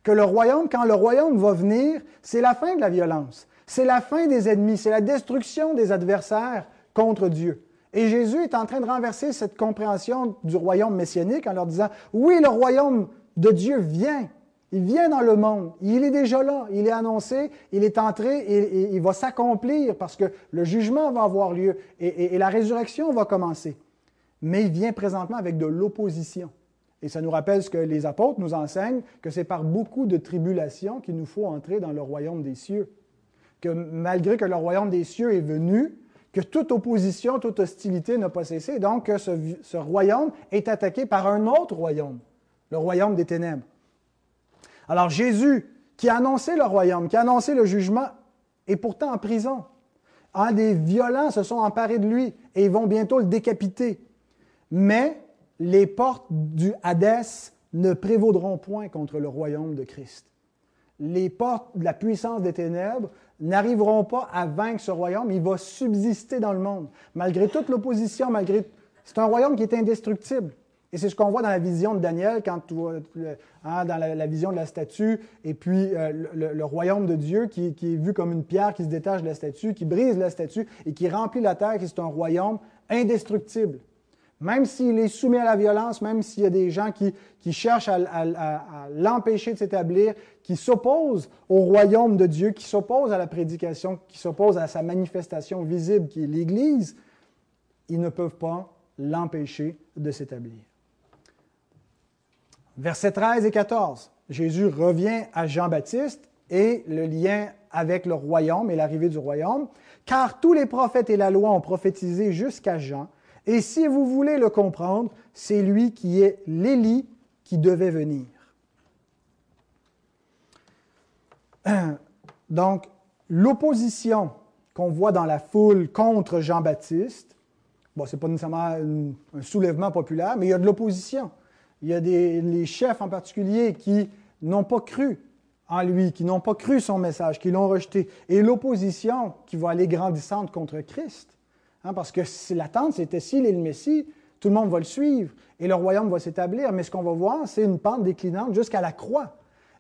Que le royaume, quand le royaume va venir, c'est la fin de la violence, c'est la fin des ennemis, c'est la destruction des adversaires contre Dieu. Et Jésus est en train de renverser cette compréhension du royaume messianique en leur disant, oui, le royaume de Dieu vient, Il vient dans le monde. Il est déjà là. Il est annoncé. Il est entré et, il va s'accomplir parce que le jugement va avoir lieu et, la résurrection va commencer. Mais il vient présentement avec de l'opposition. Et ça nous rappelle ce que les apôtres nous enseignent, que c'est par beaucoup de tribulations qu'il nous faut entrer dans le royaume des cieux. Que malgré que le royaume des cieux est venu, que toute opposition, toute hostilité n'a pas cessé, donc que ce, ce royaume est attaqué par un autre royaume, le royaume des ténèbres. Alors Jésus, qui a annoncé le royaume, qui a annoncé le jugement, est pourtant en prison. Un des violents se sont emparés de lui et ils vont bientôt le décapiter. Mais les portes du Hadès ne prévaudront point contre le royaume de Christ. Les portes de la puissance des ténèbres n'arriveront pas à vaincre ce royaume, il va subsister dans le monde. Malgré toute l'opposition. C'est un royaume qui est indestructible. Et c'est ce qu'on voit dans la vision de Daniel, quand hein, dans la, vision de la statue, et puis euh, le, royaume de Dieu qui, est vu comme une pierre qui se détache de la statue, qui brise la statue et qui remplit la terre, qui c'est un royaume indestructible. Même s'il est soumis à la violence, même s'il y a des gens qui, cherchent à l'empêcher de s'établir, qui s'opposent au royaume de Dieu, qui s'opposent à la prédication, qui s'opposent à sa manifestation visible qui est l'Église, ils ne peuvent pas l'empêcher de s'établir. Versets 13 et 14. Jésus revient à Jean-Baptiste et le lien avec le royaume et l'arrivée du royaume. Car tous les prophètes et la loi ont prophétisé jusqu'à Jean. Et si vous voulez le comprendre, c'est lui qui est l'Élie qui devait venir. Donc, l'opposition qu'on voit dans la foule contre Jean-Baptiste, bon, ce n'est pas nécessairement un soulèvement populaire, mais il y a de l'opposition. Il y a des, chefs en particulier qui n'ont pas cru en lui, qui n'ont pas cru son message, qui l'ont rejeté. Et l'opposition qui va aller grandissante contre Christ. Hein, parce que l'attente, c'était s'il est le Messie, tout le monde va le suivre et le royaume va s'établir. Mais ce qu'on va voir, c'est une pente déclinante jusqu'à la croix.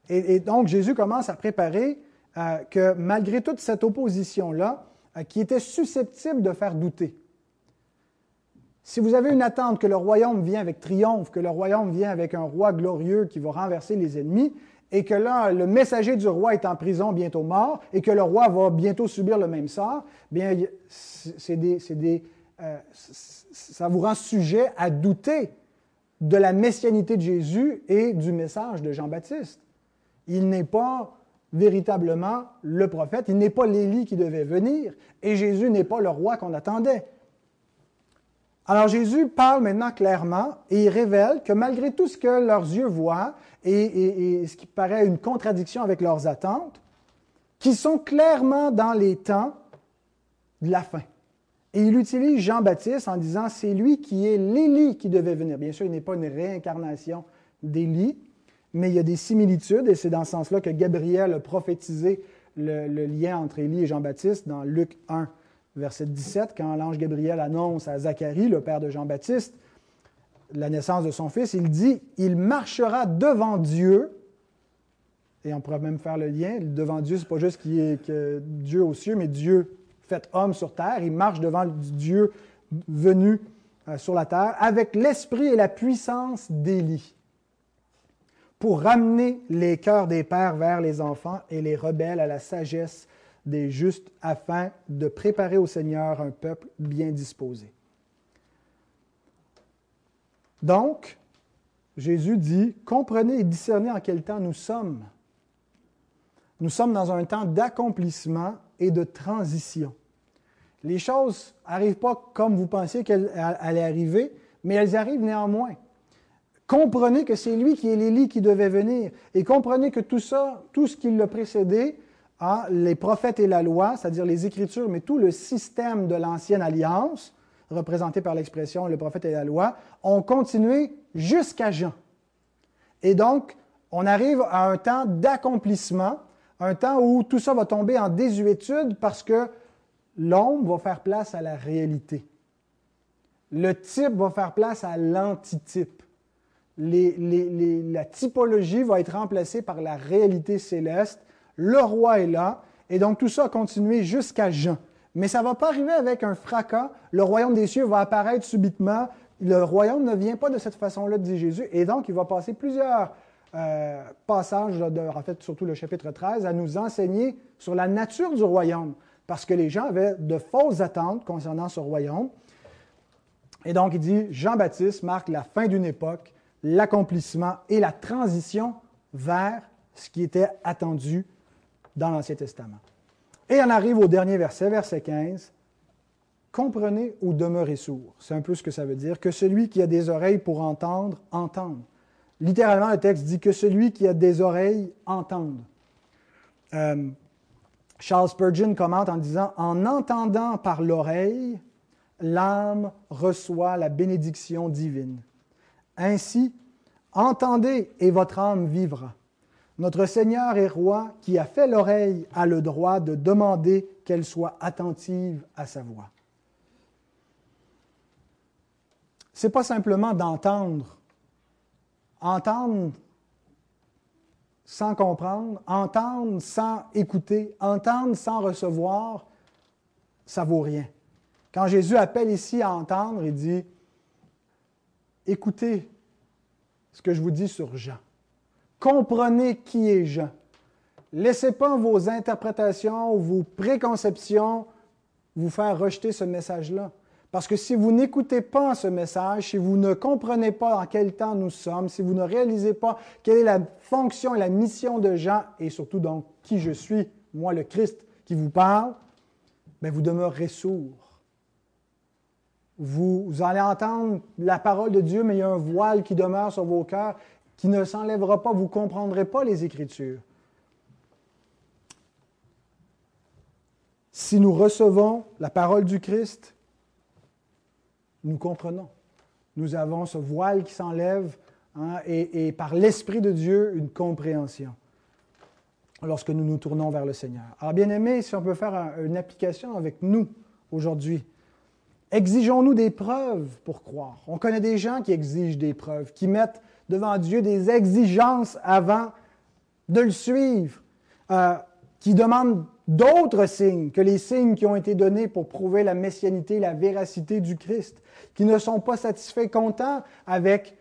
Et, donc, Jésus commence à préparer euh, que malgré toute cette opposition-là, euh, qui était susceptible de faire douter, si vous avez une attente que le royaume vient avec triomphe, que le royaume vient avec un roi glorieux qui va renverser les ennemis, et que là, le messager du roi est en prison, bientôt mort, et que le roi va bientôt subir le même sort, bien, euh, ça vous rend sujet à douter de la messianité de Jésus et du message de Jean-Baptiste. Il n'est pas véritablement le prophète, il n'est pas l'Élie qui devait venir, et Jésus n'est pas le roi qu'on attendait. Alors Jésus parle maintenant clairement et il révèle que malgré tout ce que leurs yeux voient et, ce qui paraît une contradiction avec leurs attentes, qu'ils sont clairement dans les temps de la fin. Et il utilise Jean-Baptiste en disant c'est lui qui est l'Élie qui devait venir. Bien sûr, il n'est pas une réincarnation d'Élie, mais il y a des similitudes et c'est dans ce sens-là que Gabriel a prophétisé le, le lien entre Élie et Jean-Baptiste dans Luc 1 verset 17, quand l'ange Gabriel annonce à Zacharie, le père de Jean-Baptiste, la naissance de son fils, il dit, il marchera devant Dieu, et on pourrait même faire le lien, devant Dieu, ce n'est pas juste qu'il est que Dieu aux cieux, mais Dieu fait homme sur terre, il marche devant Dieu venu euh, sur la terre, avec l'esprit et la puissance d'Élie, pour ramener les cœurs des pères vers les enfants et les rebelles à la sagesse des justes afin de préparer au Seigneur un peuple bien disposé. Donc, Jésus dit, comprenez et discernez en quel temps nous sommes. Nous sommes dans un temps d'accomplissement et de transition. Les choses n'arrivent pas comme vous pensiez qu'elles allaient arriver, mais elles arrivent néanmoins. Comprenez que c'est lui qui est l'Élie qui devait venir. Et comprenez que tout ça, tout ce qui l'a précédé, les prophètes et la loi, c'est-à-dire les Écritures, mais tout le système de l'ancienne alliance, représenté par l'expression le prophète et la loi, ont continué jusqu'à Jean. Et donc, on arrive à un temps d'accomplissement, un temps où tout ça va tomber en désuétude parce que l'ombre va faire place à la réalité. Le type va faire place à l'antitype. la typologie va être remplacée par la réalité céleste le roi est là, et donc tout ça a continué jusqu'à Jean. Mais ça ne va pas arriver avec un fracas, le royaume des cieux va apparaître subitement, le royaume ne vient pas de cette façon-là, dit Jésus, et donc il va passer plusieurs euh, passage, en fait surtout le chapitre 13, à nous enseigner sur la nature du royaume, parce que les gens avaient de fausses attentes concernant ce royaume. Et donc il dit, Jean-Baptiste marque la fin d'une époque, l'accomplissement et la transition vers ce qui était attendu dans l'Ancien Testament. Et on arrive au dernier verset, verset 15. Comprenez ou demeurez sourds. C'est un peu ce que ça veut dire. Que celui qui a des oreilles pour entendre, entende. Littéralement, le texte dit que celui qui a des oreilles entende. Euh, Charles Spurgeon commente en disant En entendant par l'oreille, l'âme reçoit la bénédiction divine. Ainsi, entendez et votre âme vivra. Notre Seigneur et Roi, qui a fait l'oreille, a le droit de demander qu'elle soit attentive à sa voix. Ce n'est pas simplement d'entendre entendre sans comprendre, entendre sans écouter, entendre sans recevoir, ça vaut rien. Quand Jésus appelle ici à entendre, il dit écoutez ce que je vous dis sur Jean. Comprenez qui est Jean. Laissez pas vos interprétations ou vos préconceptions vous faire rejeter ce message-là. Parce que si vous n'écoutez pas ce message, si vous ne comprenez pas en quel temps nous sommes, si vous ne réalisez pas quelle est la fonction et la mission de Jean, et surtout donc qui je suis, moi le Christ qui vous parle, bien, vous demeurerez sourds. Vous, vous allez entendre la parole de Dieu, mais il y a un voile qui demeure sur vos cœurs qui ne s'enlèvera pas. Vous ne comprendrez pas les Écritures. Si nous recevons la parole du Christ, nous comprenons. Nous avons ce voile qui s'enlève hein, et, par l'Esprit de Dieu, une compréhension lorsque nous nous tournons vers le Seigneur. Alors, bien aimé, si on peut faire une application avec nous aujourd'hui, exigeons-nous des preuves pour croire. On connaît des gens qui exigent des preuves, qui mettent devant Dieu des exigences avant de le suivre, euh, qui demandent d'autres signes que les signes qui ont été donnés pour prouver la messianité, la véracité du Christ, qui ne sont pas satisfaits, contents avec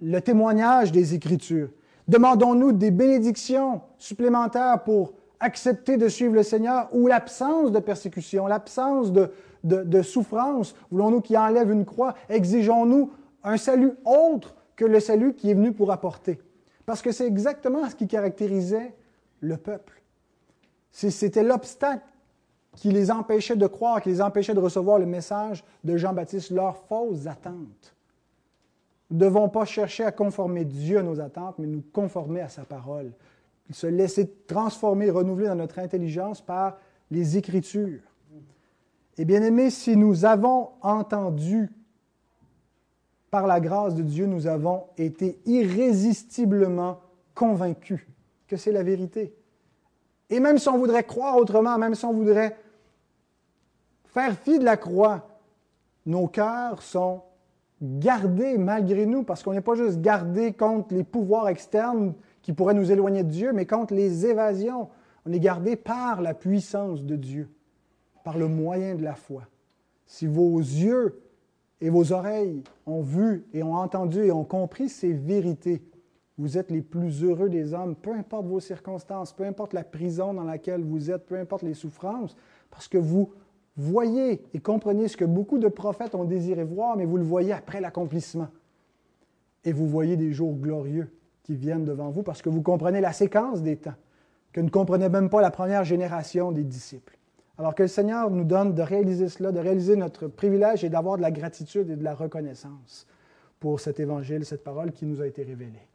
le témoignage des Écritures. Demandons-nous des bénédictions supplémentaires pour accepter de suivre le Seigneur ou l'absence de persécution, l'absence de, de souffrance, voulons-nous qu'il enlève une croix, exigeons-nous un salut autre que le salut qui est venu pour apporter. Parce que c'est exactement ce qui caractérisait le peuple. C'était l'obstacle qui les empêchait de croire, qui les empêchait de recevoir le message de Jean-Baptiste, leurs fausses attentes. Nous ne devons pas chercher à conformer Dieu à nos attentes, mais nous conformer à sa parole. Se laisser transformer, renouveler dans notre intelligence par les Écritures. Et bien aimé, si nous avons entendu par la grâce de Dieu, nous avons été irrésistiblement convaincus que c'est la vérité. Et même si on voudrait croire autrement, même si on voudrait faire fi de la croix, nos cœurs sont gardés malgré nous, parce qu'on n'est pas juste gardé contre les pouvoirs externes qui pourraient nous éloigner de Dieu, mais contre les évasions. On est gardé par la puissance de Dieu, par le moyen de la foi. Si vos yeux et vos oreilles ont vu et ont entendu et ont compris ces vérités, vous êtes les plus heureux des hommes, peu importe vos circonstances, peu importe la prison dans laquelle vous êtes, peu importe les souffrances, parce que vous voyez et comprenez ce que beaucoup de prophètes ont désiré voir, mais vous le voyez après l'accomplissement. Et vous voyez des jours glorieux qui viennent devant vous parce que vous comprenez la séquence des temps, que ne comprenait même pas la première génération des disciples. Alors que le Seigneur nous donne de réaliser cela, de réaliser notre privilège et d'avoir de la gratitude et de la reconnaissance pour cet évangile, cette parole qui nous a été révélée.